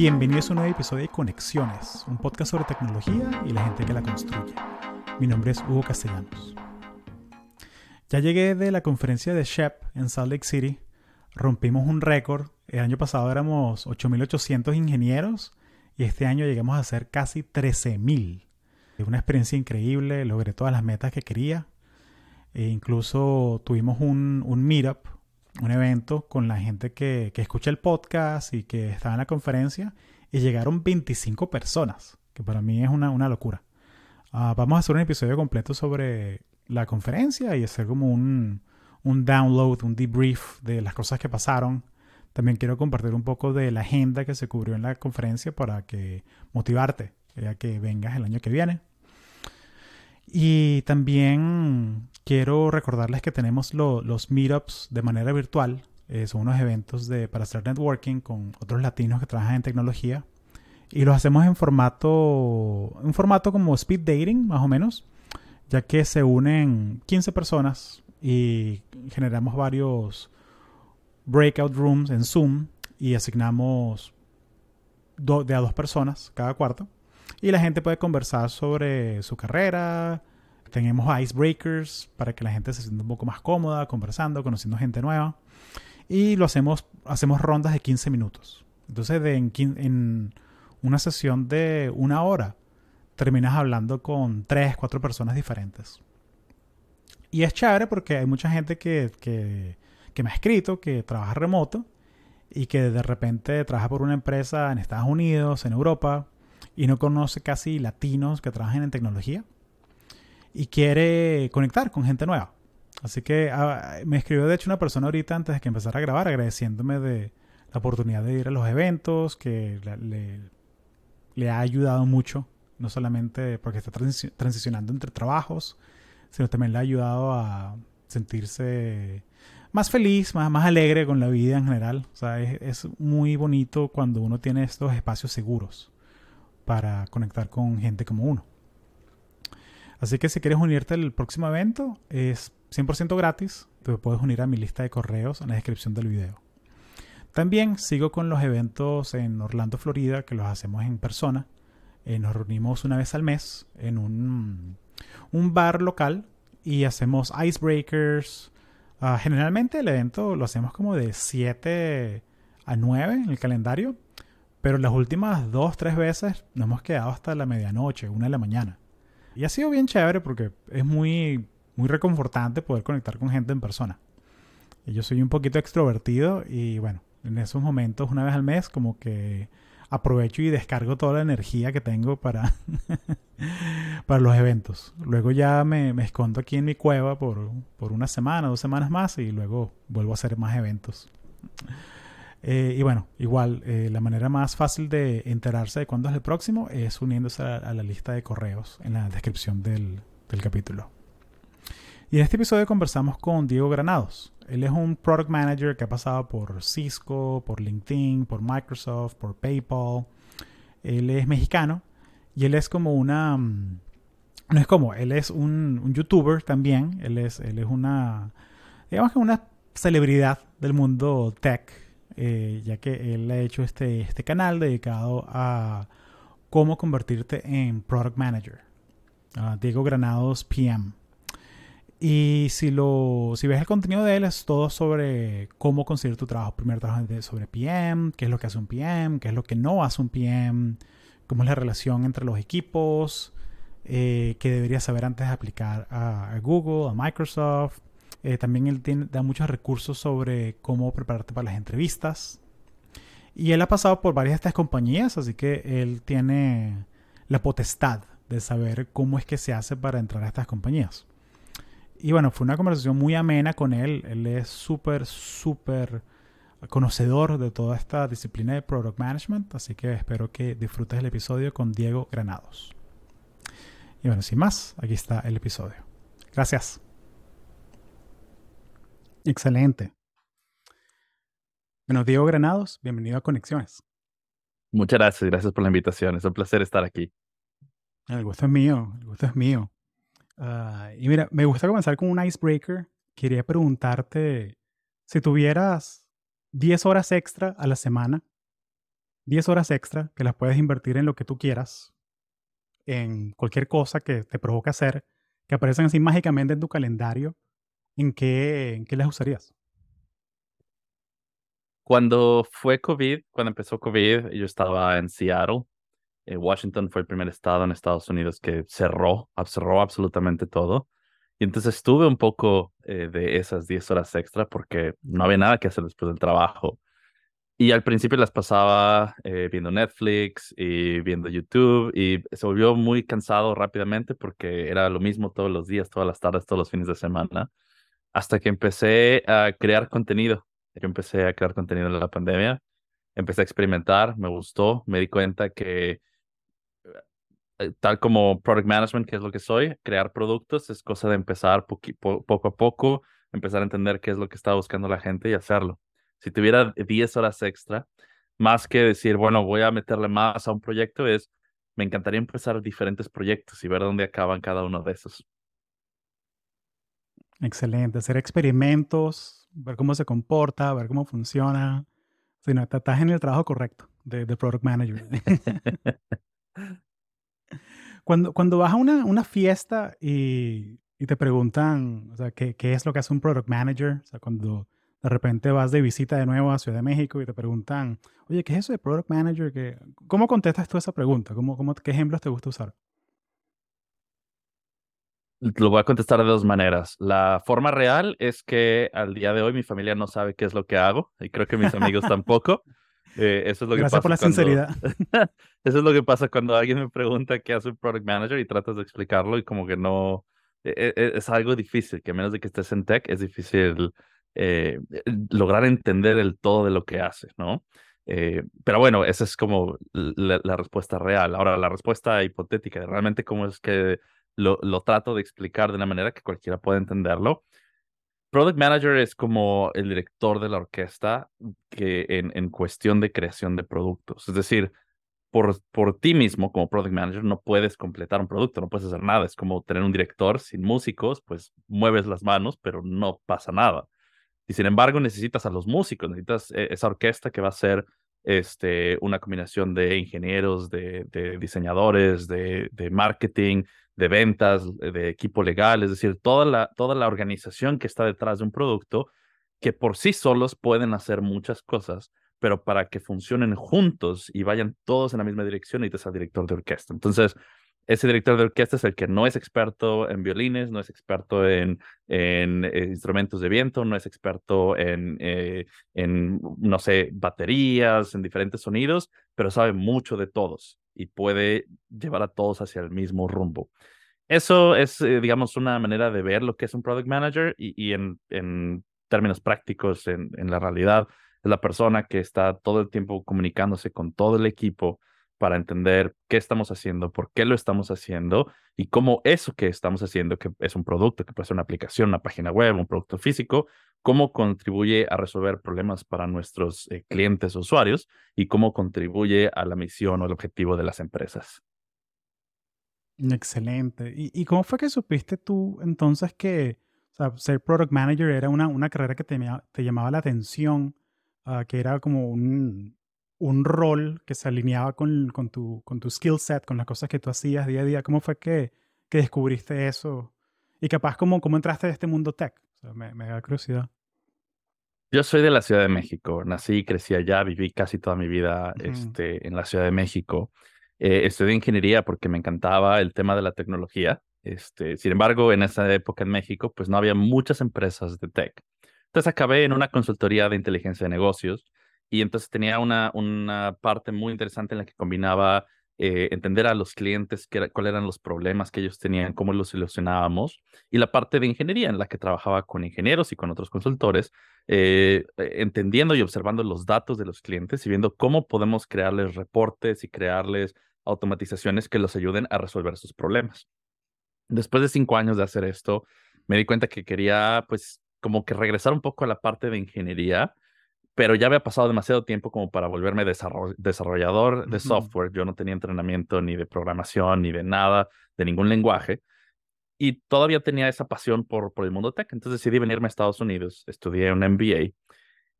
Bienvenidos a un nuevo episodio de Conexiones, un podcast sobre tecnología y la gente que la construye. Mi nombre es Hugo Castellanos. Ya llegué de la conferencia de SHEP en Salt Lake City. Rompimos un récord. El año pasado éramos 8.800 ingenieros y este año llegamos a ser casi 13.000. Es una experiencia increíble, logré todas las metas que quería. E incluso tuvimos un, un meetup, un evento con la gente que, que escucha el podcast y que estaba en la conferencia y llegaron 25 personas, que para mí es una, una locura. Uh, vamos a hacer un episodio completo sobre la conferencia y hacer como un, un download, un debrief de las cosas que pasaron. También quiero compartir un poco de la agenda que se cubrió en la conferencia para que motivarte ya que vengas el año que viene. Y también quiero recordarles que tenemos los meetups de manera virtual. Eh, son unos eventos de, para hacer networking con otros latinos que trabajan en tecnología. Y los hacemos en formato, un formato como speed dating, más o menos ya que se unen 15 personas y generamos varios breakout rooms en Zoom y asignamos de a dos personas cada cuarto. Y la gente puede conversar sobre su carrera. Tenemos icebreakers para que la gente se sienta un poco más cómoda conversando, conociendo gente nueva. Y lo hacemos, hacemos rondas de 15 minutos. Entonces, en, una sesión de una hora, terminas hablando con tres, cuatro personas diferentes. Y es chévere porque hay mucha gente que, que, que, me ha escrito que trabaja remoto y que de repente trabaja por una empresa en Estados Unidos, en Europa, y no conoce casi latinos que trabajan en tecnología y quiere conectar con gente nueva. Así que ah, me escribió de hecho una persona ahorita antes de que empezara a grabar agradeciéndome de la oportunidad de ir a los eventos, que le, ha ayudado mucho no solamente porque está transicionando entre trabajos, sino también le ha ayudado a sentirse más feliz, más, más alegre con la vida en general. O sea, es, muy bonito cuando uno tiene estos espacios seguros para conectar con gente como uno. Así que si quieres unirte al próximo evento, es 100% gratis. Te puedes unir a mi lista de correos en la descripción del video. También sigo con los eventos en Orlando, Florida, que los hacemos en persona. Eh, nos reunimos una vez al mes en un, un bar local y hacemos icebreakers. Uh, generalmente el evento lo hacemos como de 7 a 9 en el calendario, pero las últimas dos, tres veces nos hemos quedado hasta la medianoche, una de la mañana. Y ha sido bien chévere porque es muy, muy reconfortante poder conectar con gente en persona. Yo soy un poquito extrovertido y bueno, en esos momentos, una vez al mes, como que aprovecho y descargo toda la energía que tengo para, para los eventos. Luego ya me, me, escondo aquí en mi cueva por, por, una semana, dos semanas más y luego vuelvo a hacer más eventos. Eh, y bueno, igual, eh, la manera más fácil de enterarse de cuándo es el próximo es uniéndose a, la lista de correos en la descripción del, del capítulo. Y en este episodio conversamos con Diego Granados. Él es un product manager que ha pasado por Cisco, por LinkedIn, por Microsoft, por PayPal. Él es mexicano y él es como una... Mm, no es como, él es un, un youtuber también. Él es, él es una... Digamos que una celebridad del mundo tech, eh, ya que él ha hecho este, este canal dedicado a cómo convertirte en product manager. Diego Granados PM. Y si, lo, si ves el contenido de él, es todo sobre cómo conseguir tu trabajo. Primero trabajo sobre PM, qué es lo que hace un PM, qué es lo que no hace un PM, cómo es la relación entre los equipos, eh, qué deberías saber antes de aplicar a, Google, a Microsoft. Eh, también él tiene, da muchos recursos sobre cómo prepararte para las entrevistas. Y él ha pasado por varias de estas compañías, así que él tiene la potestad de saber cómo es que se hace para entrar a estas compañías. Y bueno, fue una conversación muy amena con él. Él es súper, súper conocedor de toda esta disciplina de Product Management, así que espero que disfrutes el episodio con Diego Granados. Y bueno, sin más, aquí está el episodio. Gracias. Excelente. Bueno, Diego Granados, bienvenido a Conexiones. Muchas gracias, gracias por la invitación. Es un placer estar aquí. El gusto es mío, el gusto es mío. Uh, y mira, me gusta comenzar con un icebreaker. Quería preguntarte si tuvieras 10 horas extra a la semana, 10 horas extra que las puedes invertir en lo que tú quieras, en cualquier cosa que te provoque hacer, que aparecen así mágicamente en tu calendario, ¿en qué, en qué las usarías? Cuando fue COVID, cuando empezó COVID, yo estaba en Seattle. Eh, Washington fue el primer estado en Estados Unidos que cerró, cerró absolutamente todo. Y entonces estuve un poco eh, de esas 10 horas extra porque no había nada que hacer después del trabajo. Y al principio las pasaba eh, viendo Netflix y viendo YouTube y se volvió muy cansado rápidamente porque era lo mismo todos los días, todas las tardes, todos los fines de semana, hasta que empecé a crear contenido. Yo empecé a crear contenido en la pandemia, empecé a experimentar, me gustó, me di cuenta que eh, tal como product management, que es lo que soy, crear productos es cosa de empezar poco a poco, empezar a entender qué es lo que está buscando la gente y hacerlo. Si tuviera 10 horas extra, más que decir, bueno, voy a meterle más a un proyecto, es, me encantaría empezar diferentes proyectos y ver dónde acaban cada uno de esos. Excelente, hacer experimentos, ver cómo se comporta, ver cómo funciona. Si no, estás en el trabajo correcto de, de Product Manager. Cuando, cuando vas a una, una fiesta y, y, te preguntan, o sea, ¿qué, ¿qué, es lo que hace un product manager? O sea, cuando de repente vas de visita de nuevo a Ciudad de México y te preguntan, oye, ¿qué es eso de product manager? ¿Qué, ¿Cómo contestas tú esa pregunta? ¿Cómo, cómo, ¿Qué ejemplos te gusta usar? Lo voy a contestar de dos maneras. La forma real es que al día de hoy mi familia no sabe qué es lo que hago y creo que mis amigos tampoco. Eh, eso es lo Gracias que por la sinceridad. eso es lo que pasa cuando alguien me pregunta qué hace un product manager y tratas de explicarlo y como que no... E, e, es, algo difícil, que a menos de que estés en tech, es difícil eh, lograr entender el todo de lo que hace, ¿no? Eh, pero bueno, esa es como la, la, respuesta real. Ahora, la respuesta hipotética de realmente cómo es que lo, lo trato de explicar de una manera que cualquiera pueda entenderlo Product Manager es como el director de la orquesta que en, en cuestión de creación de productos. Es decir, por, por ti mismo como Product Manager no puedes completar un producto, no puedes hacer nada. Es como tener un director sin músicos, pues mueves las manos, pero no pasa nada. Y sin embargo necesitas a los músicos, necesitas eh, esa orquesta que va a ser este, una combinación de ingenieros, de, de diseñadores, de, de marketing, de ventas, de equipo legal, es decir, toda la, toda la organización que está detrás de un producto que por sí solos pueden hacer muchas cosas, pero para que funcionen juntos y vayan todos en la misma dirección, necesitas al director de orquesta. Entonces, ese director de orquesta es el que no es experto en violines, no es experto en, eh, instrumentos de viento, no es experto en, eh, en, no sé, baterías, en diferentes sonidos, pero sabe mucho de todos y puede llevar a todos hacia el mismo rumbo. Eso es, eh, digamos, una manera de ver lo que es un product manager y, en, en, términos prácticos, en, la realidad, es la persona que está todo el tiempo comunicándose con todo el equipo para entender qué estamos haciendo, por qué lo estamos haciendo y cómo eso que estamos haciendo, que es un producto, que puede ser una aplicación, una página web, un producto físico, cómo contribuye a resolver problemas para nuestros eh, clientes o usuarios y cómo contribuye a la misión o el objetivo de las empresas. Excelente. ¿Y, cómo fue que supiste tú entonces que ser product manager era una, carrera que te, te llamaba la atención, ah, que era como un, un rol que se alineaba con, con, tu, con tu skill set, con las cosas que tú hacías día a día? ¿Cómo fue que, que descubriste eso? Y capaz, ¿cómo, cómo entraste a este mundo tech? me, me da curiosidad. Yo soy de la Ciudad de México, nací y crecí allá, viví casi toda mi vida este, en la Ciudad de México. Eh, estudié ingeniería porque me encantaba el tema de la tecnología. Este, sin embargo, en esa época en México, pues no había muchas empresas de tech. Entonces acabé en una consultoría de inteligencia de negocios y entonces tenía una, una parte muy interesante en la que combinaba eh, entender a los clientes cuáles eran los problemas que ellos tenían, cómo los solucionábamos, y la parte de ingeniería en la que trabajaba con ingenieros y con otros consultores, eh, eh, entendiendo y observando los datos de los clientes y viendo cómo podemos crearles reportes y crearles automatizaciones que los ayuden a resolver sus problemas. Después de cinco años de hacer esto, me di cuenta que quería, pues, como que regresar un poco a la parte de ingeniería pero ya había pasado demasiado tiempo como para volverme desarrollador de software. Yo no tenía entrenamiento ni de programación ni de nada, de ningún lenguaje. Y todavía tenía esa pasión por, por el mundo tech. Entonces decidí venirme a Estados Unidos. Estudié un MBA.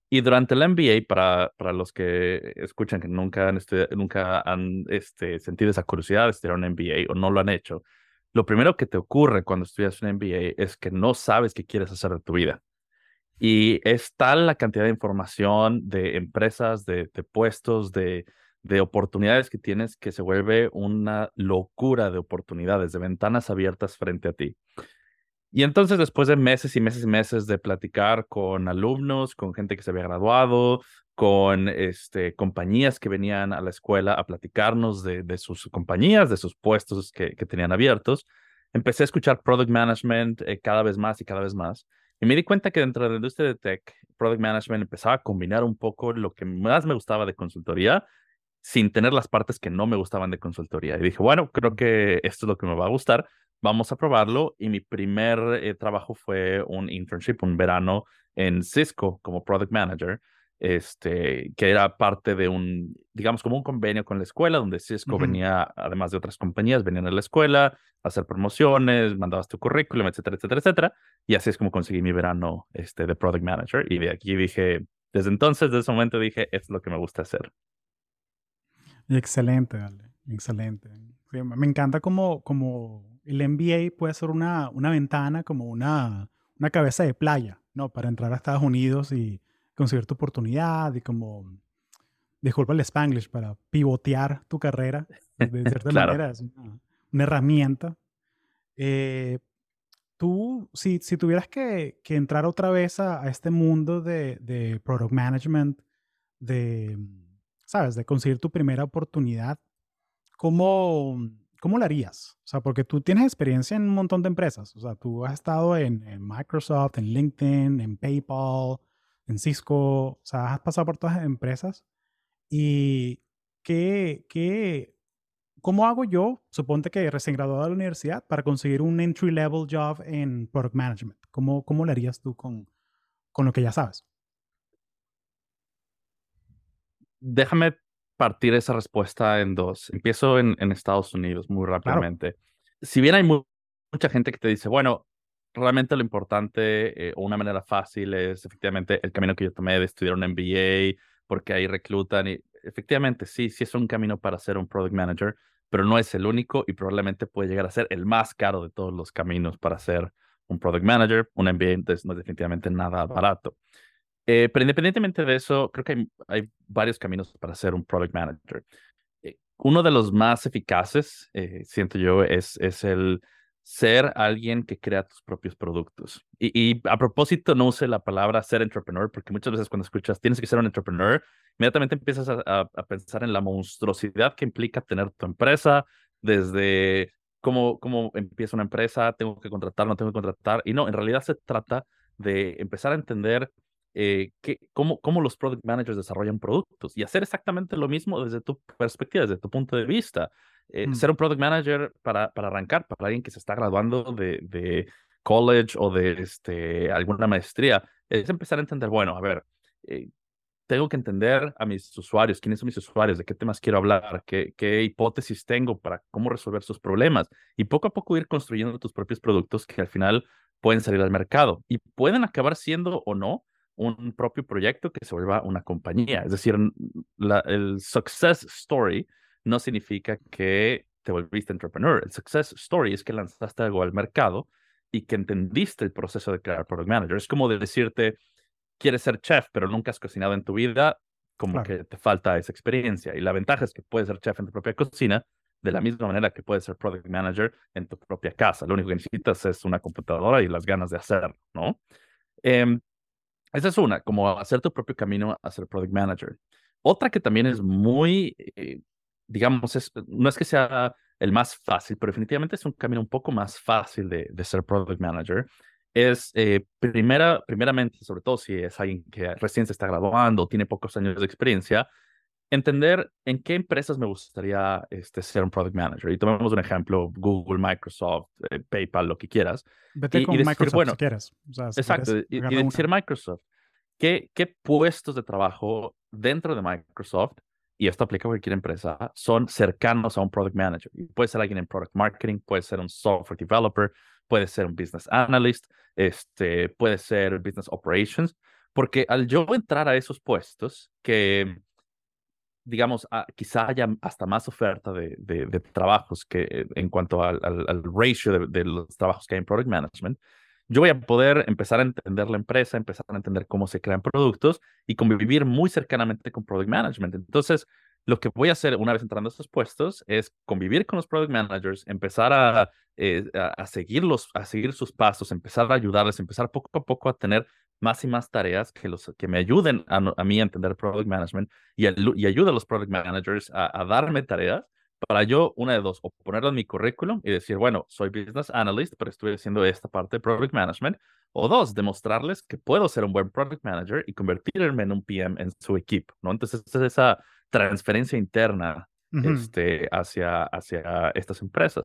Y durante el MBA, para, para los que escuchan que nunca han, nunca han este, sentido esa curiosidad de estudiar un MBA o no lo han hecho, lo primero que te ocurre cuando estudias un MBA es que no sabes qué quieres hacer de tu vida. Y es tal la cantidad de información de empresas, de, de puestos, de, de oportunidades que tienes que se vuelve una locura de oportunidades, de ventanas abiertas frente a ti. Y entonces, después de meses y meses y meses de platicar con alumnos, con gente que se había graduado, con este, compañías que venían a la escuela a platicarnos de, de sus compañías, de sus puestos que, que, tenían abiertos, empecé a escuchar product management eh, cada vez más y cada vez más. Y me di cuenta que dentro de la industria de tech, product management empezaba a combinar un poco lo que más me gustaba de consultoría sin tener las partes que no me gustaban de consultoría. Y dije, bueno, creo que esto es lo que me va a gustar, vamos a probarlo. Y mi primer eh, trabajo fue un internship, un verano en Cisco como product manager, este, que era parte de un, digamos, como un convenio con la escuela, donde Cisco venía, además de otras compañías, venían a la escuela a hacer promociones, mandabas tu currículum, etcétera, etcétera, etcétera. Y así es como conseguí mi verano este, de product manager. Y de aquí dije, desde entonces, desde ese momento dije, es lo que me gusta hacer. Excelente, excelente. me encanta como, como el MBA puede ser una, una ventana, como una, una cabeza de playa, ¿no? Para entrar a Estados Unidos y conseguir tu oportunidad y como, disculpa el spanglish, para pivotear tu carrera. De cierta manera es una, herramienta. Eh, tú, si, si tuvieras que, que, entrar otra vez a, a este mundo de, de product management, de ¿sabes? De conseguir tu primera oportunidad, ¿cómo, cómo lo harías? O sea, porque tú tienes experiencia en un montón de empresas. O sea, tú has estado en, Microsoft, en LinkedIn, en PayPal, en Cisco. O sea, has pasado por todas las empresas. ¿Y qué, qué, cómo hago yo, suponte que recién graduado de la universidad, para conseguir un entry level job en product management? ¿Cómo, cómo lo harías tú con, con lo que ya sabes? déjame partir esa respuesta en dos. Empiezo en, en Estados Unidos muy rápidamente. Si bien hay mucha gente que te dice, bueno, realmente lo importante eh, o una manera fácil es efectivamente el camino que yo tomé de estudiar un MBA, porque ahí reclutan y efectivamente sí, sí es un camino para ser un product manager, pero no es el único y probablemente puede llegar a ser el más caro de todos los caminos para ser un product manager. Un MBA entonces no es definitivamente nada barato. Eh, pero independientemente de eso, creo que hay, hay, varios caminos para ser un product manager. Eh, uno de los más eficaces, eh, siento yo, es, es el ser alguien que crea tus propios productos. Y, a propósito, no use la palabra ser entrepreneur, porque muchas veces cuando escuchas tienes que ser un entrepreneur, inmediatamente empiezas a, a, a pensar en la monstruosidad que implica tener tu empresa, desde cómo, cómo empieza una empresa, tengo que contratar, no tengo que contratar. Y no, en realidad se trata de empezar a entender eh, cómo, cómo, los product managers desarrollan productos y hacer exactamente lo mismo desde tu perspectiva, desde tu punto de vista. Eh, mm. Ser un product manager para, para arrancar, para alguien que se está graduando de, de college o de este, alguna maestría, es empezar a entender, bueno, a ver, eh, tengo que entender a mis usuarios, quiénes son mis usuarios, de qué temas quiero hablar, qué, qué hipótesis tengo para cómo resolver sus problemas y poco a poco ir construyendo tus propios productos que al final pueden salir al mercado y pueden acabar siendo o no un propio proyecto que se vuelva una compañía. Es decir, la, el success story no significa que te volviste entrepreneur. El success story es que lanzaste algo al mercado y que entendiste el proceso de crear product manager. Es como de decirte, quieres ser chef, pero nunca has cocinado en tu vida, como que te falta esa experiencia. Y la ventaja es que puedes ser chef en tu propia cocina, de la misma manera que puedes ser product manager en tu propia casa. Lo único que necesitas es una computadora y las ganas de hacerlo, ¿no? Eh, esa es una, como hacer tu propio camino a ser product manager. Otra que también es muy, eh, digamos, es, no es que sea el más fácil, pero definitivamente es un camino un poco más fácil de, de ser product manager. Es, eh, primera, primeramente, sobre todo si es alguien que recién se está graduando o tiene pocos años de experiencia, entender en qué empresas me gustaría este, ser un product manager. Y tomemos un ejemplo, Google, Microsoft, eh, PayPal, lo que quieras. Vete con Microsoft bueno, si quieres. exacto, y, decir Microsoft, ¿qué, ¿qué puestos de trabajo dentro de Microsoft, y esto aplica a cualquier empresa, son cercanos a un product manager? Y puede ser alguien en product marketing, puede ser un software developer, puede ser un business analyst, este, puede ser business operations, Porque al yo entrar a esos puestos, que digamos, ah, quizá haya hasta más oferta de, de, trabajos que eh, en cuanto al, al, ratio de, los trabajos que hay en Product Management, yo voy a poder empezar a entender la empresa, empezar a entender cómo se crean productos y convivir muy cercanamente con Product Management. Entonces, lo que voy a hacer una vez entrando a estos puestos es convivir con los Product Managers, empezar a, eh, a, seguirlos, a seguir sus pasos, empezar a ayudarles, empezar poco a poco a tener más y más tareas que, los, que me ayuden a, a mí a entender Product Management y, y ayude a los Product Managers a, a darme tareas para yo, una de dos, o ponerlo en mi currículum y decir, bueno, soy business analyst, pero estoy haciendo esta parte de product management. O dos, demostrarles que puedo ser un buen product manager y convertirme en un PM en su equipo, ¿no? Entonces, es esa transferencia interna este, hacia, hacia estas empresas.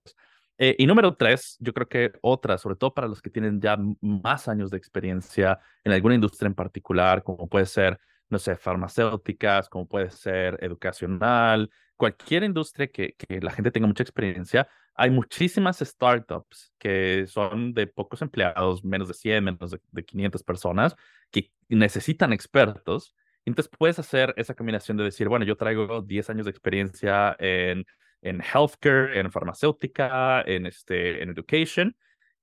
Eh, y número tres, yo creo que otra, sobre todo para los que tienen ya más años de experiencia en alguna industria en particular, como puede ser, no sé, farmacéuticas, como puede ser educacional, cualquier industria que, que la gente tenga mucha experiencia, hay muchísimas startups que son de pocos empleados, menos de 100, menos de, de 500 personas, que necesitan expertos. Entonces puedes hacer esa combinación de decir, bueno, yo traigo 10 años de experiencia en, en healthcare, en farmacéutica, en, este, en education,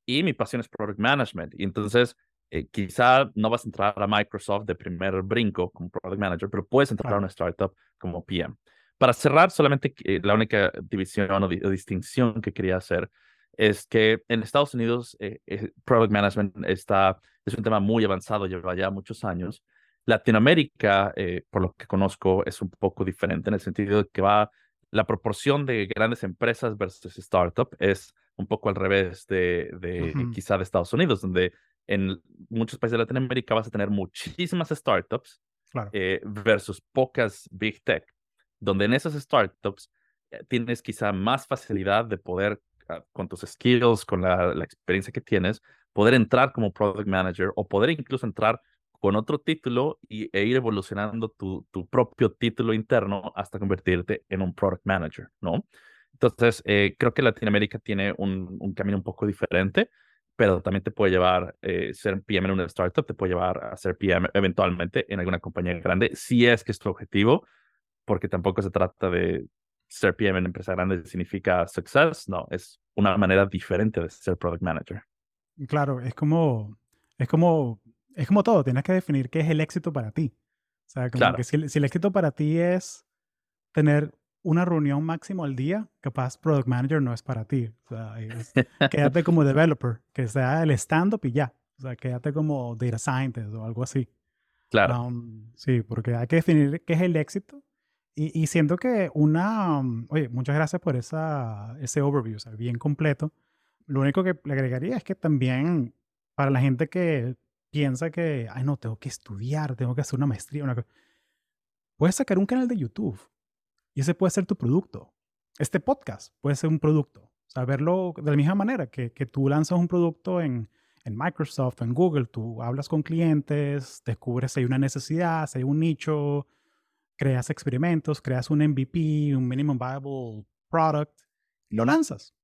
y mi pasión es product management. Y entonces eh, quizá no vas a entrar a Microsoft de primer brinco como product manager, pero puedes entrar a una startup como PM. Para cerrar, solamente eh, la única división o, distinción que quería hacer es que en Estados Unidos eh, eh, Product Management está, es un tema muy avanzado, lleva ya muchos años. Latinoamérica, por lo que conozco, es un poco diferente en el sentido de que va la proporción de grandes empresas versus startup es un poco al revés de, de quizá de Estados Unidos, donde en muchos países de Latinoamérica vas a tener muchísimas startups versus pocas big tech donde en esas startups eh, tienes quizá más facilidad de poder, ah, con tus skills, con la, experiencia que tienes, poder entrar como product manager o poder incluso entrar con otro título y, e ir evolucionando tu, tu propio título interno hasta convertirte en un product manager, ¿no? Entonces, eh, creo que Latinoamérica tiene un, un, camino un poco diferente, pero también te puede llevar, eh, ser PM en una startup, te puede llevar a ser PM eventualmente en alguna compañía grande, si es que es tu objetivo, porque tampoco se trata de ser PM en empresa grande significa success, no, es una manera diferente de ser product manager. Claro, es como, es como, es como todo, tienes que definir qué es el éxito para ti. O sea, como que si el, si el, éxito para ti es tener una reunión máximo al día, capaz product manager no es para ti. O sea, quédate como developer, que sea el stand-up y ya. O sea, quédate como data scientist o algo así. Claro. Um, sí, porque hay que definir qué es el éxito y, siento que una, oye, muchas gracias por esa, ese overview, o sea, bien completo. Lo único que le agregaría es que también para la gente que piensa que, ay, no, tengo que estudiar, tengo que hacer una maestría, una puedes sacar un canal de YouTube y ese puede ser tu producto. Este podcast puede ser un producto. O sea, verlo de la misma manera que, que tú lanzas un producto en, en Microsoft, en Google, tú hablas con clientes, descubres si hay una necesidad, si hay un nicho, creas experimentos, creas un MVP, un minimum viable product, y lo lanzas.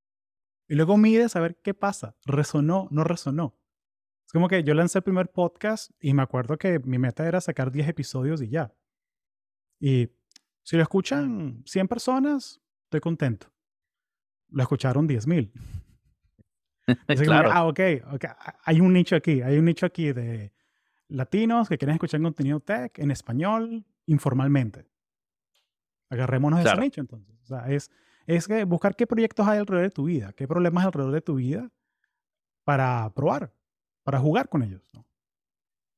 Y luego mides a ver qué pasa. ¿Resonó? ¿No resonó? Es como que yo lancé el primer podcast y me acuerdo que mi meta era sacar 10 episodios y ya. Y si lo escuchan 100 personas, estoy contento. Lo escucharon 10.000. claro. ah, ok, ok. Hay un nicho aquí. Hay un nicho aquí de latinos que quieren escuchar contenido tech en español informalmente. Agarrémonos de ese nicho entonces. O sea, es, es buscar qué proyectos hay alrededor de tu vida, qué problemas hay alrededor de tu vida para probar, para jugar con ellos.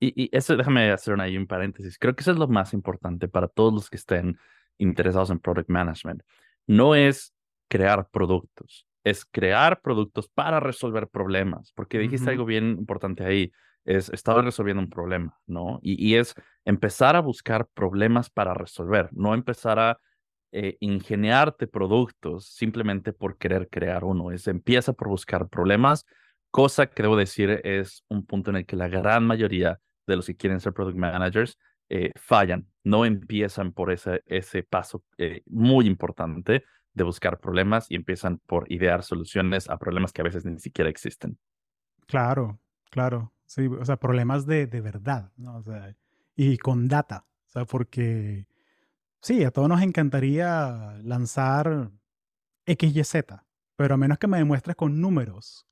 Y, y, eso, déjame hacer ahí un paréntesis. Creo que eso es lo más importante para todos los que estén interesados en product management. No es crear productos, es crear productos para resolver problemas, porque dijiste algo bien importante ahí es estar resolviendo un problema, ¿no? Y, es empezar a buscar problemas para resolver, no empezar a eh, ingeniarte productos simplemente por querer crear uno. Es empieza por buscar problemas, cosa que debo decir es un punto en el que la gran mayoría de los que quieren ser product managers eh, fallan, no empiezan por ese, ese paso eh, muy importante de buscar problemas y empiezan por idear soluciones a problemas que a veces ni siquiera existen. Claro, claro. Sí, o sea, problemas de, de verdad, ¿no? O sea, y con data. O sea, porque sí, a todos nos encantaría lanzar XYZ, pero a menos que me demuestres con números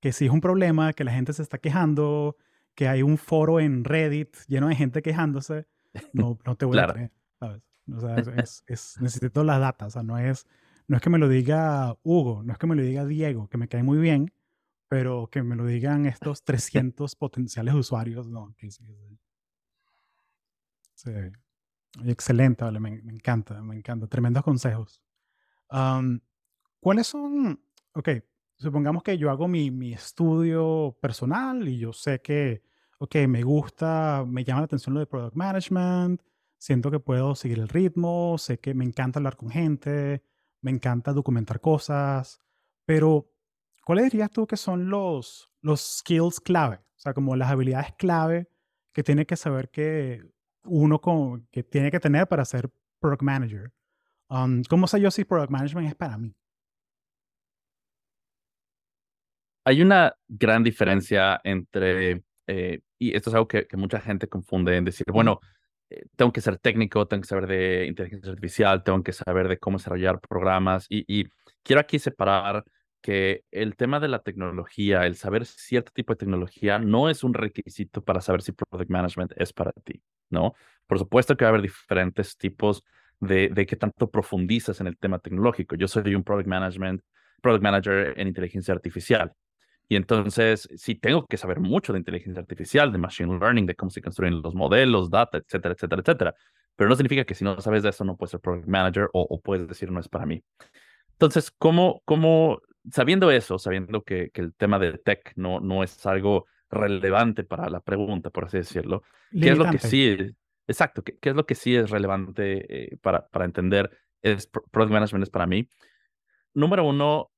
que sí es un problema, que la gente se está quejando, que hay un foro en Reddit lleno de gente quejándose, no, no te voy a creer, ¿sabes? O sea, es, es, necesito la data, o sea, no es, no es que me lo diga Hugo, no es que me lo diga Diego, que me cae muy bien, pero que me lo digan estos 300 potenciales usuarios, no, sí, sí. Excelente, vale, me, me, encanta, me encanta, tremendos consejos. ¿Cuáles son, ok, supongamos que yo hago mi, mi estudio personal y yo sé que, ok, me gusta, me llama la atención lo de product management, siento que puedo seguir el ritmo, sé que me encanta hablar con gente, me encanta documentar cosas, pero ¿cuáles dirías tú que son los, los skills clave? O sea, como las habilidades clave que tiene que saber que uno con, que tiene que tener para ser product manager. Um, ¿Cómo sé yo si product management es para mí? Hay una gran diferencia entre, eh, y esto es algo que, que, mucha gente confunde en decir, bueno, eh, tengo que ser técnico, tengo que saber de inteligencia artificial, tengo que saber de cómo desarrollar programas y, y quiero aquí separar que el tema de la tecnología, el saber cierto tipo de tecnología, no es un requisito para saber si Product Management es para ti, ¿no? Por supuesto que va a haber diferentes tipos de, de qué tanto profundizas en el tema tecnológico. Yo soy un Product Management, Product Manager en inteligencia artificial. Y entonces, sí tengo que saber mucho de inteligencia artificial, de machine learning, de cómo se construyen los modelos, data, etcétera, etcétera, etcétera. Pero no significa que si no sabes de eso no puedes ser product manager o, o puedes decir no es para mí. Entonces, ¿cómo, cómo sabiendo eso, sabiendo que, que, el tema de tech no, no es algo relevante para la pregunta, por así decirlo, ¿qué es lo que sí, exacto, qué, qué es lo que sí es relevante eh, para, para entender es product management es para mí? Número uno,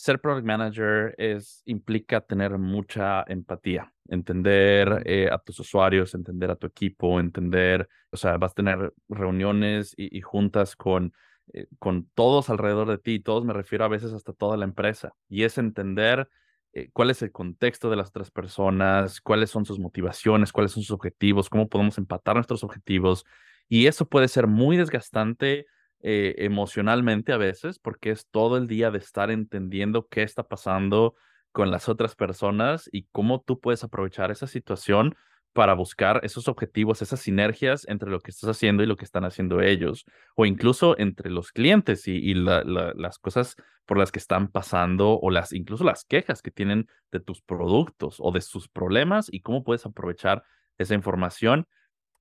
ser product manager es, implica tener mucha empatía, entender eh, a tus usuarios, entender a tu equipo, entender, o sea, vas a tener reuniones y, y juntas con eh, con todos alrededor de ti, todos me refiero a veces hasta toda la empresa, y es entender eh, cuál es el contexto de las tres personas, cuáles son sus motivaciones, cuáles son sus objetivos, cómo podemos empatar nuestros objetivos, y eso puede ser muy desgastante eh, emocionalmente a veces, porque es todo el día de estar entendiendo qué está pasando con las otras personas y cómo tú puedes aprovechar esa situación para buscar esos objetivos, esas sinergias entre lo que estás haciendo y lo que están haciendo ellos, o incluso entre los clientes y, las cosas por las que están pasando, o las incluso las quejas que tienen de tus productos o de sus problemas y cómo puedes aprovechar esa información.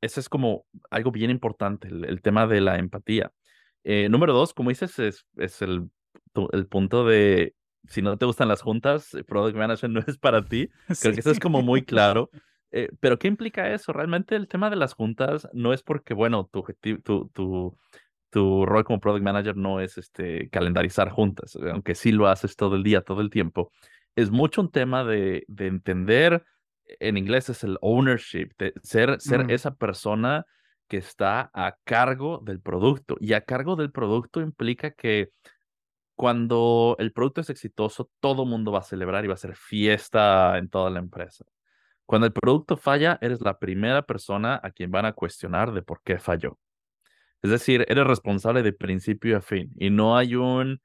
Ese es como algo bien importante, el, tema de la empatía. Eh, número dos, como dices, es, es el, el punto de si no te gustan las juntas, Product Management no es para ti. Creo que eso es como muy claro. Eh, pero ¿qué implica eso? Realmente el tema de las juntas no es porque, bueno, tu, tu, tu, tu rol como product manager no es este, calendarizar juntas, aunque sí lo haces todo el día, todo el tiempo. Es mucho un tema de, de entender, en inglés es el ownership, de ser, ser mm. esa persona que está a cargo del producto. Y a cargo del producto implica que cuando el producto es exitoso, todo mundo va a celebrar y va a hacer fiesta en toda la empresa. Cuando el producto falla, eres la primera persona a quien van a cuestionar de por qué falló. Es decir, eres responsable de principio a fin y no hay un,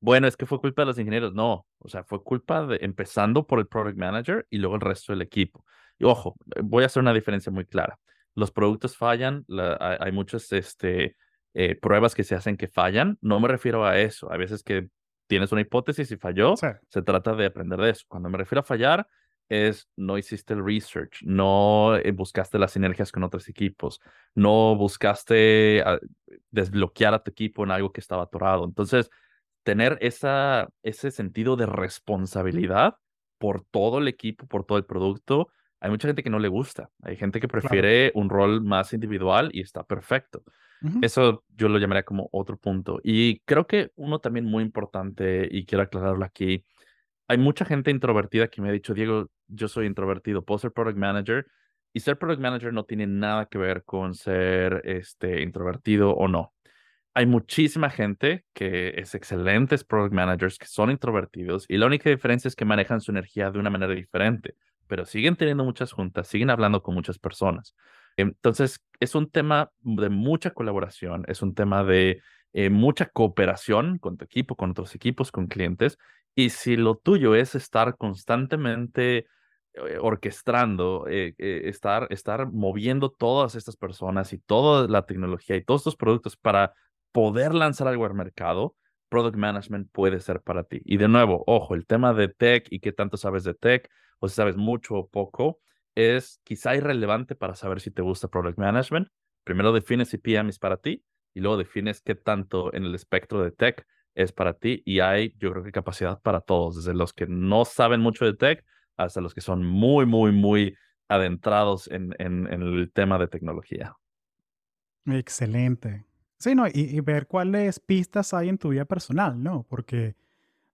bueno, es que fue culpa de los ingenieros. No, o sea, fue culpa de, empezando por el product manager y luego el resto del equipo. Y ojo, voy a hacer una diferencia muy clara. Los productos fallan, hay, muchas este, eh, pruebas que se hacen que fallan. No me refiero a eso. Hay veces que tienes una hipótesis y falló, se trata de aprender de eso. Cuando me refiero a fallar, es no hiciste el research, no eh, buscaste las sinergias con otros equipos, no buscaste ah, desbloquear a tu equipo en algo que estaba atorado. Entonces, tener esa, ese sentido de responsabilidad por todo el equipo, por todo el producto, hay mucha gente que no le gusta. Hay gente que prefiere un rol más individual y está perfecto. Eso yo lo llamaría como otro punto. Y creo que uno también muy importante, y quiero aclararlo aquí, hay mucha gente introvertida que me ha dicho, Diego, yo soy introvertido, puedo ser product manager. Y ser product manager no tiene nada que ver con ser este, introvertido o no. Hay muchísima gente que es excelentes product managers, que son introvertidos, y la única diferencia es que manejan su energía de una manera diferente. Pero siguen teniendo muchas juntas, siguen hablando con muchas personas. Entonces, es un tema de mucha colaboración, es un tema de eh, mucha cooperación con tu equipo, con otros equipos, con clientes. Y si lo tuyo es estar constantemente eh, orquestando, eh, estar, estar moviendo todas estas personas y toda la tecnología y todos estos productos para poder lanzar algo al mercado, product management puede ser para ti. Y de nuevo, ojo, el tema de tech y qué tanto sabes de tech, o si sabes mucho o poco, es quizá irrelevante para saber si te gusta product management. Primero defines si PM es para ti y luego defines qué tanto en el espectro de tech es para ti y hay, yo creo que capacidad para todos, desde los que no saben mucho de tech hasta los que son muy, muy, muy adentrados en, en, el tema de tecnología. Excelente. Sí, no, y, y, ver cuáles pistas hay en tu vida personal, ¿no? Porque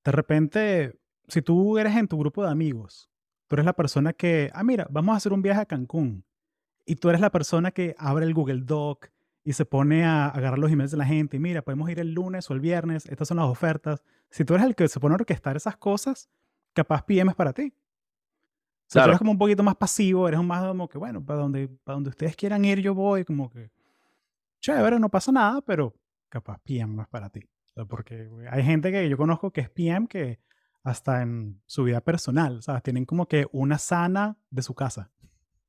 de repente, si tú eres en tu grupo de amigos, tú eres la persona que, ah, mira, vamos a hacer un viaje a Cancún, y tú eres la persona que abre el Google Doc y se pone a agarrar los emails de la gente y mira, podemos ir el lunes o el viernes, estas son las ofertas. Si tú eres el que se pone a orquestar esas cosas, capaz PM es para ti. Si tú eres como un poquito más pasivo, eres un más como que, bueno, para donde, para donde ustedes quieran ir, yo voy, como que, chévere, no pasa nada, pero capaz PM no es para ti. porque hay gente que yo conozco que es PM que hasta en su vida personal, ¿sabes? Tienen como que una sana de su casa.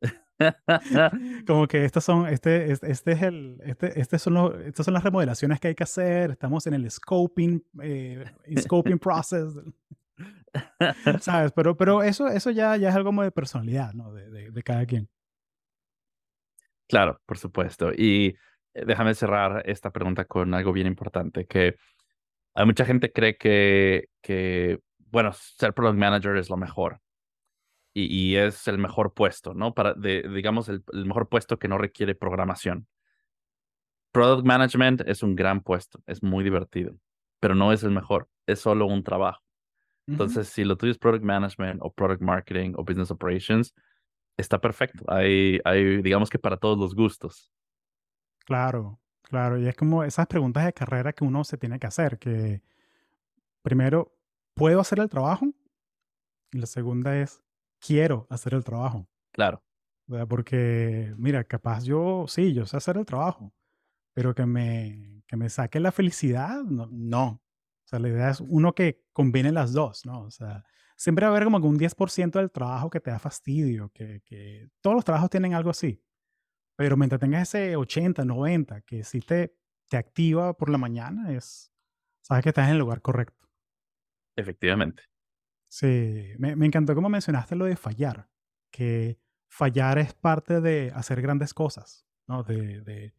como que estas son, este, este, este, es el, este, este son los, estas son las remodelaciones que hay que hacer, estamos en el scoping, eh, scoping process, ¿sabes? Pero, pero eso, eso ya, ya es algo como de personalidad, ¿no? De, de, de cada quien. Claro, por supuesto. Y déjame cerrar esta pregunta con algo bien importante, que hay mucha gente cree que, que bueno, ser product manager es lo mejor y, es el mejor puesto, ¿no? Para, de, digamos, el, mejor puesto que no requiere programación. Product management es un gran puesto, es muy divertido, pero no es el mejor, es solo un trabajo. Entonces, si lo tuyo es product management o product marketing o business operations, está perfecto. Hay, hay, digamos que para todos los gustos. Claro, claro. Y es como esas preguntas de carrera que uno se tiene que hacer, que primero, ¿puedo hacer el trabajo? Y la segunda es, quiero hacer el trabajo. Claro. Porque, mira, capaz yo, sí, yo sé hacer el trabajo, pero que me, que me saque la felicidad, no, no. O sea, la idea es uno que combine las dos, ¿no? O sea, siempre va a haber como que un 10% del trabajo que te da fastidio, que, que todos los trabajos tienen algo así. Pero mientras tengas ese 80, 90, que si te, te activa por la mañana, es, sabes que estás en el lugar correcto. Efectivamente. Sí, me, me encantó como mencionaste lo de fallar, que fallar es parte de hacer grandes cosas, ¿no? De, de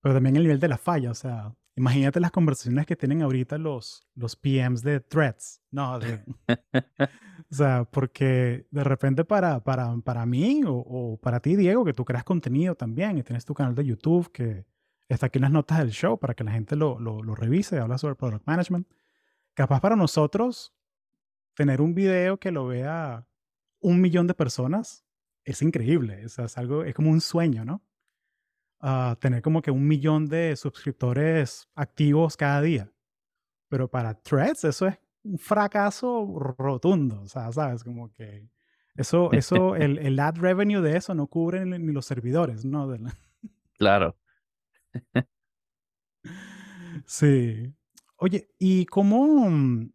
pero también el nivel de la falla, o sea, imagínate las conversaciones que tienen ahorita los, los PMs de threads, ¿no? o sea, porque de repente para, para, para mí o, o, para ti, Diego, que tú creas contenido también y tienes tu canal de YouTube que está aquí en las notas del show para que la gente lo, lo, lo revise, habla sobre product management. Capaz para nosotros tener un video que lo vea un millón de personas es increíble. es algo, es como un sueño, ¿no? Ah, tener como que un millón de suscriptores activos cada día. Pero para Threads eso es un fracaso rotundo. O sea, ¿sabes? Como que eso, eso, el, el ad revenue de eso no cubre ni los servidores, ¿no? Claro. sí. Oye, ¿y cómo, mm,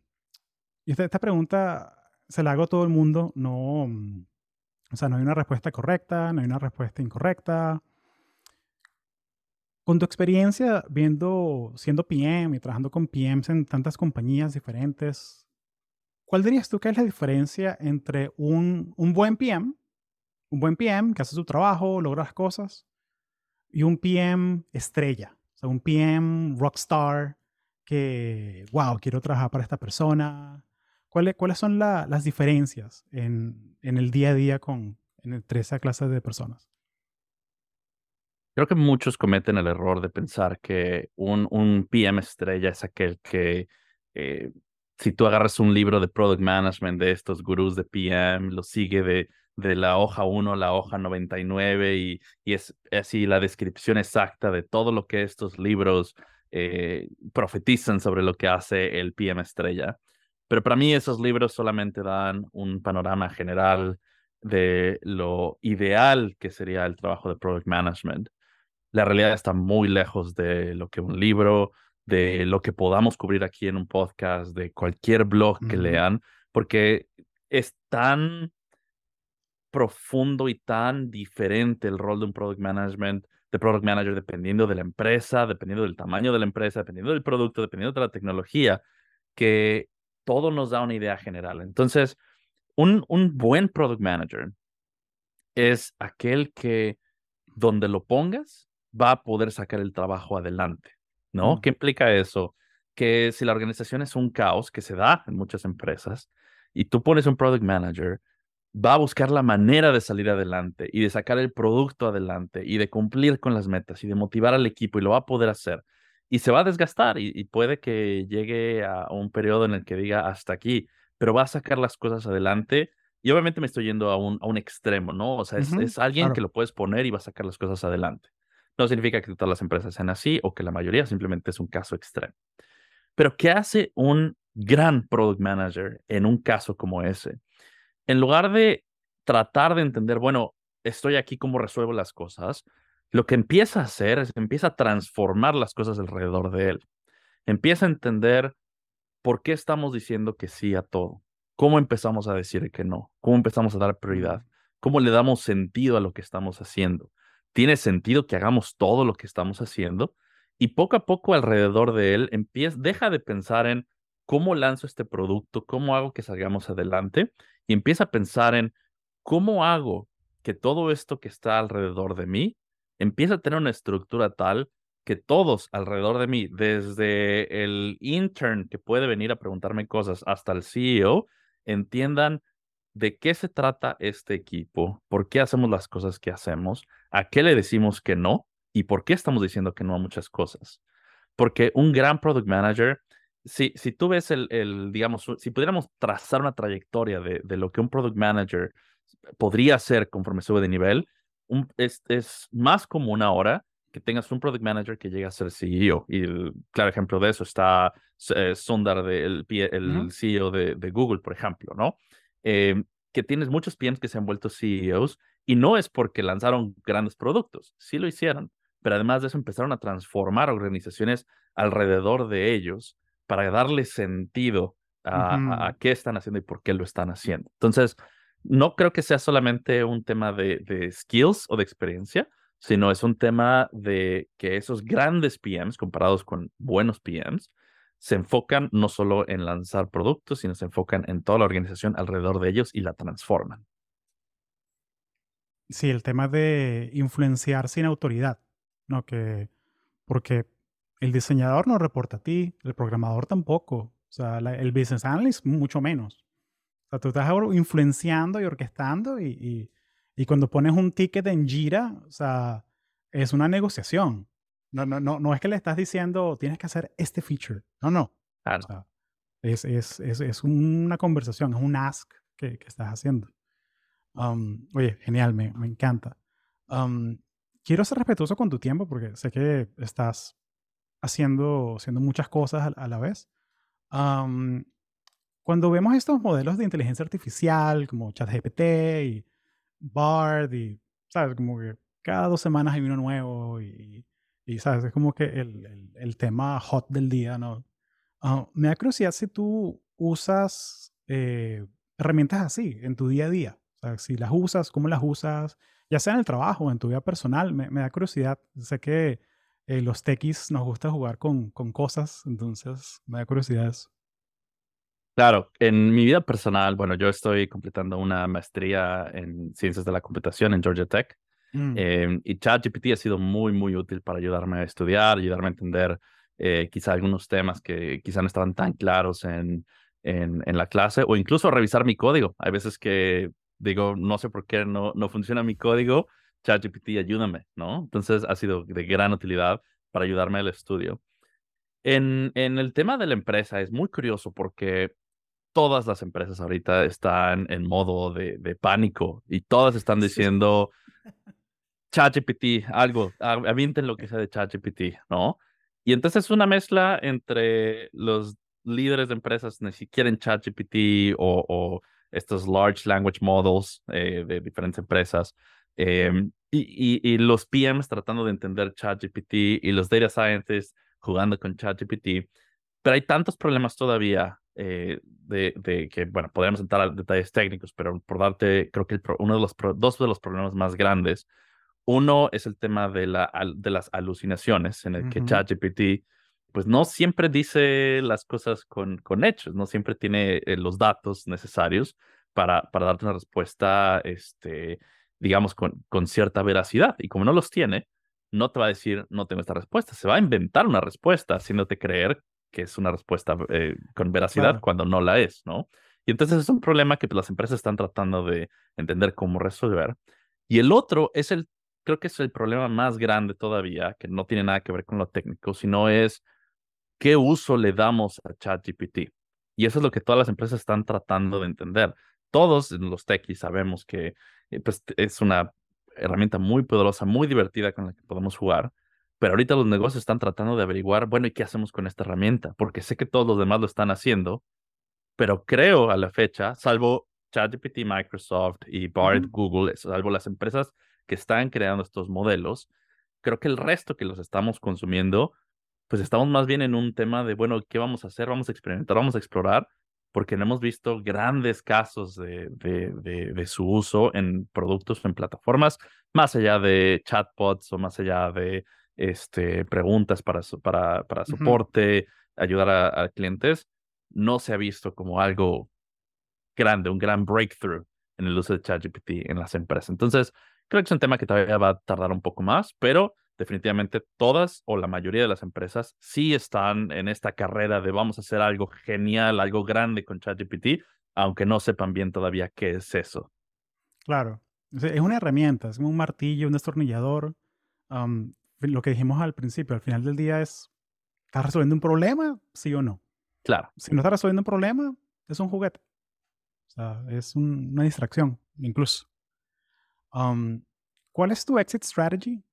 esta, pregunta se la hago a todo el mundo, no, mm, o sea, no hay una respuesta correcta, no hay una respuesta incorrecta. Con tu experiencia viendo, siendo PM y trabajando con PMs en tantas compañías diferentes, ¿cuál dirías tú que es la diferencia entre un, un buen PM, un buen PM que hace su trabajo, logra las cosas, y un PM estrella? O sea, un PM rockstar que, wow, quiero trabajar para esta persona, ¿Cuáles, cuáles son las diferencias en, en, el día a día con, entre esa clase de personas? Creo que muchos cometen el error de pensar que un, PM estrella es aquel que, eh, si tú agarras un libro de product management de estos gurús de PM, lo sigue de, de la hoja 1 a la hoja 99 y, y es así la descripción exacta de todo lo que estos libros eh, profetizan sobre lo que hace el PM estrella Pero para mí esos libros solamente dan un panorama general de lo ideal que sería el trabajo de product management. La realidad está muy lejos de lo que un libro, de lo que podamos cubrir aquí en un podcast, de cualquier blog que lean, porque es tan profundo y tan diferente el rol de un product management, de product manager dependiendo de la empresa, dependiendo del tamaño de la empresa, dependiendo del producto, dependiendo de la tecnología, que todo nos da una idea general. Entonces, un, un buen product manager es aquel que donde lo pongas va a poder sacar el trabajo adelante, ¿no? Mm. ¿Qué implica eso? Que si la organización es un caos, que se da en muchas empresas, y tú pones un product manager, va a buscar la manera de salir adelante y de sacar el producto adelante y de cumplir con las metas y de motivar al equipo y lo va a poder hacer. Y se va a desgastar y, puede que llegue a un periodo en el que diga hasta aquí, pero va a sacar las cosas adelante. Y obviamente me estoy yendo a un, a un extremo, ¿no? O sea, es, alguien que lo puedes poner y va a sacar las cosas adelante. No significa que todas las empresas sean así o que la mayoría simplemente es un caso extremo. Pero ¿qué hace un gran product manager en un caso como ese? En lugar de tratar de entender, bueno, estoy aquí, ¿cómo resuelvo las cosas? Lo que empieza a hacer es empieza a transformar las cosas alrededor de él. Empieza a entender por qué estamos diciendo que sí a todo. ¿Cómo empezamos a decir que no? ¿Cómo empezamos a dar prioridad? ¿Cómo le damos sentido a lo que estamos haciendo? Tiene sentido que hagamos todo lo que estamos haciendo y poco a poco alrededor de él empieza, deja de pensar en cómo lanzo este producto, cómo hago que salgamos adelante y empieza a pensar en cómo hago que todo esto que está alrededor de mí empieza a tener una estructura tal que todos alrededor de mí, desde el intern que puede venir a preguntarme cosas hasta el CEO, entiendan de qué se trata este equipo, por qué hacemos las cosas que hacemos, a qué le decimos que no y por qué estamos diciendo que no a muchas cosas. Porque un gran product manager, si, si tú ves el, el, digamos, si pudiéramos trazar una trayectoria de, de lo que un product manager podría hacer conforme sube de nivel, un, es, es más común ahora que tengas un product manager que llegue a ser CEO. Y el claro ejemplo de eso está eh, Sundar, de, el, el CEO de, de, Google, por ejemplo, ¿no? Eh, que tienes muchos PMs que se han vuelto CEOs y no es porque lanzaron grandes productos, sí lo hicieron, pero además de eso empezaron a transformar organizaciones alrededor de ellos para darle sentido a, qué están haciendo y por qué lo están haciendo. Entonces, no creo que sea solamente un tema de, de skills o de experiencia, sino es un tema de que esos grandes PMs comparados con buenos PMs se enfocan no solo en lanzar productos, sino se enfocan en toda la organización alrededor de ellos y la transforman. Sí, el tema de influenciar sin autoridad, ¿no? Que, porque el diseñador no reporta a ti, el programador tampoco, o sea, el business analyst mucho menos. O sea, tú estás influenciando y orquestando y, y, cuando pones un ticket en Jira, o sea, es una negociación. No, no, no, no es que le estás diciendo tienes que hacer este feature. No, no. es, es, es, es, una conversación, es un ask que, que estás haciendo. Um, oye, genial, me, me encanta. Um, quiero ser respetuoso con tu tiempo porque sé que estás haciendo, haciendo muchas cosas a, la vez. Um, cuando vemos estos modelos de inteligencia artificial como ChatGPT y BARD y, ¿sabes? Como que cada dos semanas hay uno nuevo y, y sabes, es como que el, el, tema hot del día, ¿no? Ah, me da curiosidad si tú usas eh, herramientas así en tu día a día. Si las usas, cómo las usas, ya sea en el trabajo o en tu vida personal, me, da curiosidad. Sé que eh, los techies nos gusta jugar con, con cosas, entonces me da curiosidad eso. Claro, en mi vida personal, bueno, yo estoy completando una maestría en ciencias de la computación en Georgia Tech. Mm. Eh, y ChatGPT ha sido muy, muy útil para ayudarme a estudiar, ayudarme a entender eh, quizá algunos temas que quizá no estaban tan claros en, en, en, la clase o incluso revisar mi código. Hay veces que digo, no sé por qué no, no funciona mi código, ChatGPT ayúdame, ¿no? Entonces ha sido de gran utilidad para ayudarme al estudio. En, en el tema de la empresa es muy curioso porque todas las empresas ahorita están en modo de, de pánico y todas están diciendo, ChatGPT, algo, avienten lo que sea de ChatGPT, ¿no? Y entonces es una mezcla entre los líderes de empresas ni siquiera en ChatGPT o, o estos large language models eh, de diferentes empresas. Em, y, y, los PMs tratando de entender ChatGPT y los data scientists jugando con ChatGPT. Pero hay tantos problemas todavía eh, de, de, que, bueno, podríamos entrar a detalles técnicos, pero por darte, creo que uno de los, dos de los problemas más grandes. Uno es el tema de, la, de las alucinaciones, en el que ChatGPT pues no siempre dice las cosas con, con hechos, no siempre tiene eh, los datos necesarios para, para darte una respuesta, este, digamos, con, con cierta veracidad. Y como no los tiene, no te va a decir, no tengo esta respuesta, se va a inventar una respuesta haciéndote creer que es una respuesta eh, con veracidad cuando no la es, ¿no? Y entonces es un problema que pues, las empresas están tratando de entender cómo resolver. Y el otro es el, creo que es el problema más grande todavía, que no tiene nada que ver con lo técnico, sino es qué uso le damos a ChatGPT. Y eso es lo que todas las empresas están tratando de entender. Todos los techies sabemos que eh, pues, es una herramienta muy poderosa, muy divertida con la que podemos jugar, pero ahorita los negocios están tratando de averiguar, bueno, ¿y qué hacemos con esta herramienta? Porque sé que todos los demás lo están haciendo, pero creo a la fecha, salvo ChatGPT, Microsoft y Bard, Google, salvo las empresas que están creando estos modelos, creo que el resto que los estamos consumiendo pues estamos más bien en un tema de, bueno, ¿qué vamos a hacer? Vamos a experimentar, vamos a explorar, porque no hemos visto grandes casos de, de, de, su uso en productos, en plataformas, más allá de chatbots o más allá de este, preguntas para, para, para soporte, ayudar a, clientes, no se ha visto como algo grande, un gran breakthrough en el uso de ChatGPT en las empresas. Entonces, creo que es un tema que todavía va a tardar un poco más, pero definitivamente todas o la mayoría de las empresas sí están en esta carrera de vamos a hacer algo genial, algo grande con ChatGPT, aunque no sepan bien todavía qué es eso. Claro, es una herramienta, es como un martillo, un destornillador. lo que dijimos al principio, al final del día es, ¿estás resolviendo un problema? Sí o no. Claro. Si no estás resolviendo un problema, es un juguete. O sea, es una distracción, incluso. ¿Cuál es tu exit strategy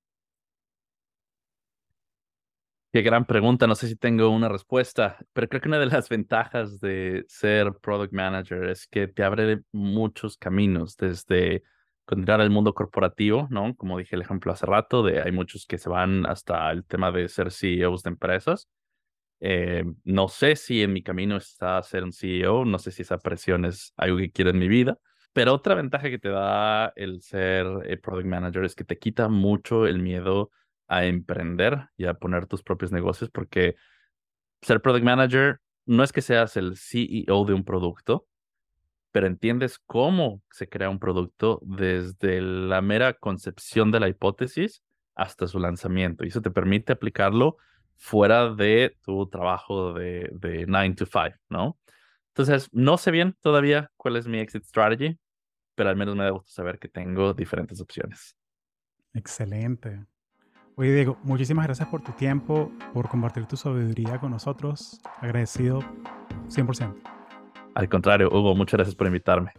Qué gran pregunta, no sé si tengo una respuesta, pero creo que una de las ventajas de ser product manager es que te abre muchos caminos, desde entrar al mundo corporativo, ¿no? Como dije el ejemplo hace rato, de hay muchos que se van hasta el tema de ser CEOs de empresas. Eh, no sé si en mi camino está ser un CEO, no sé si esa presión es algo que quiero en mi vida, pero otra ventaja que te da el ser eh, product manager es que te quita mucho el miedo a emprender y a poner tus propios negocios, porque ser product manager no es que seas el CEO de un producto, pero entiendes cómo se crea un producto desde la mera concepción de la hipótesis hasta su lanzamiento. Y eso te permite aplicarlo fuera de tu trabajo de, de 9 to 5, ¿no? Entonces, no sé bien todavía cuál es mi exit strategy, pero al menos me da gusto saber que tengo diferentes opciones. Excelente. Oye, Diego, muchísimas gracias por tu tiempo, por compartir tu sabiduría con nosotros. Agradecido 100%. Al contrario, Hugo, muchas gracias por invitarme.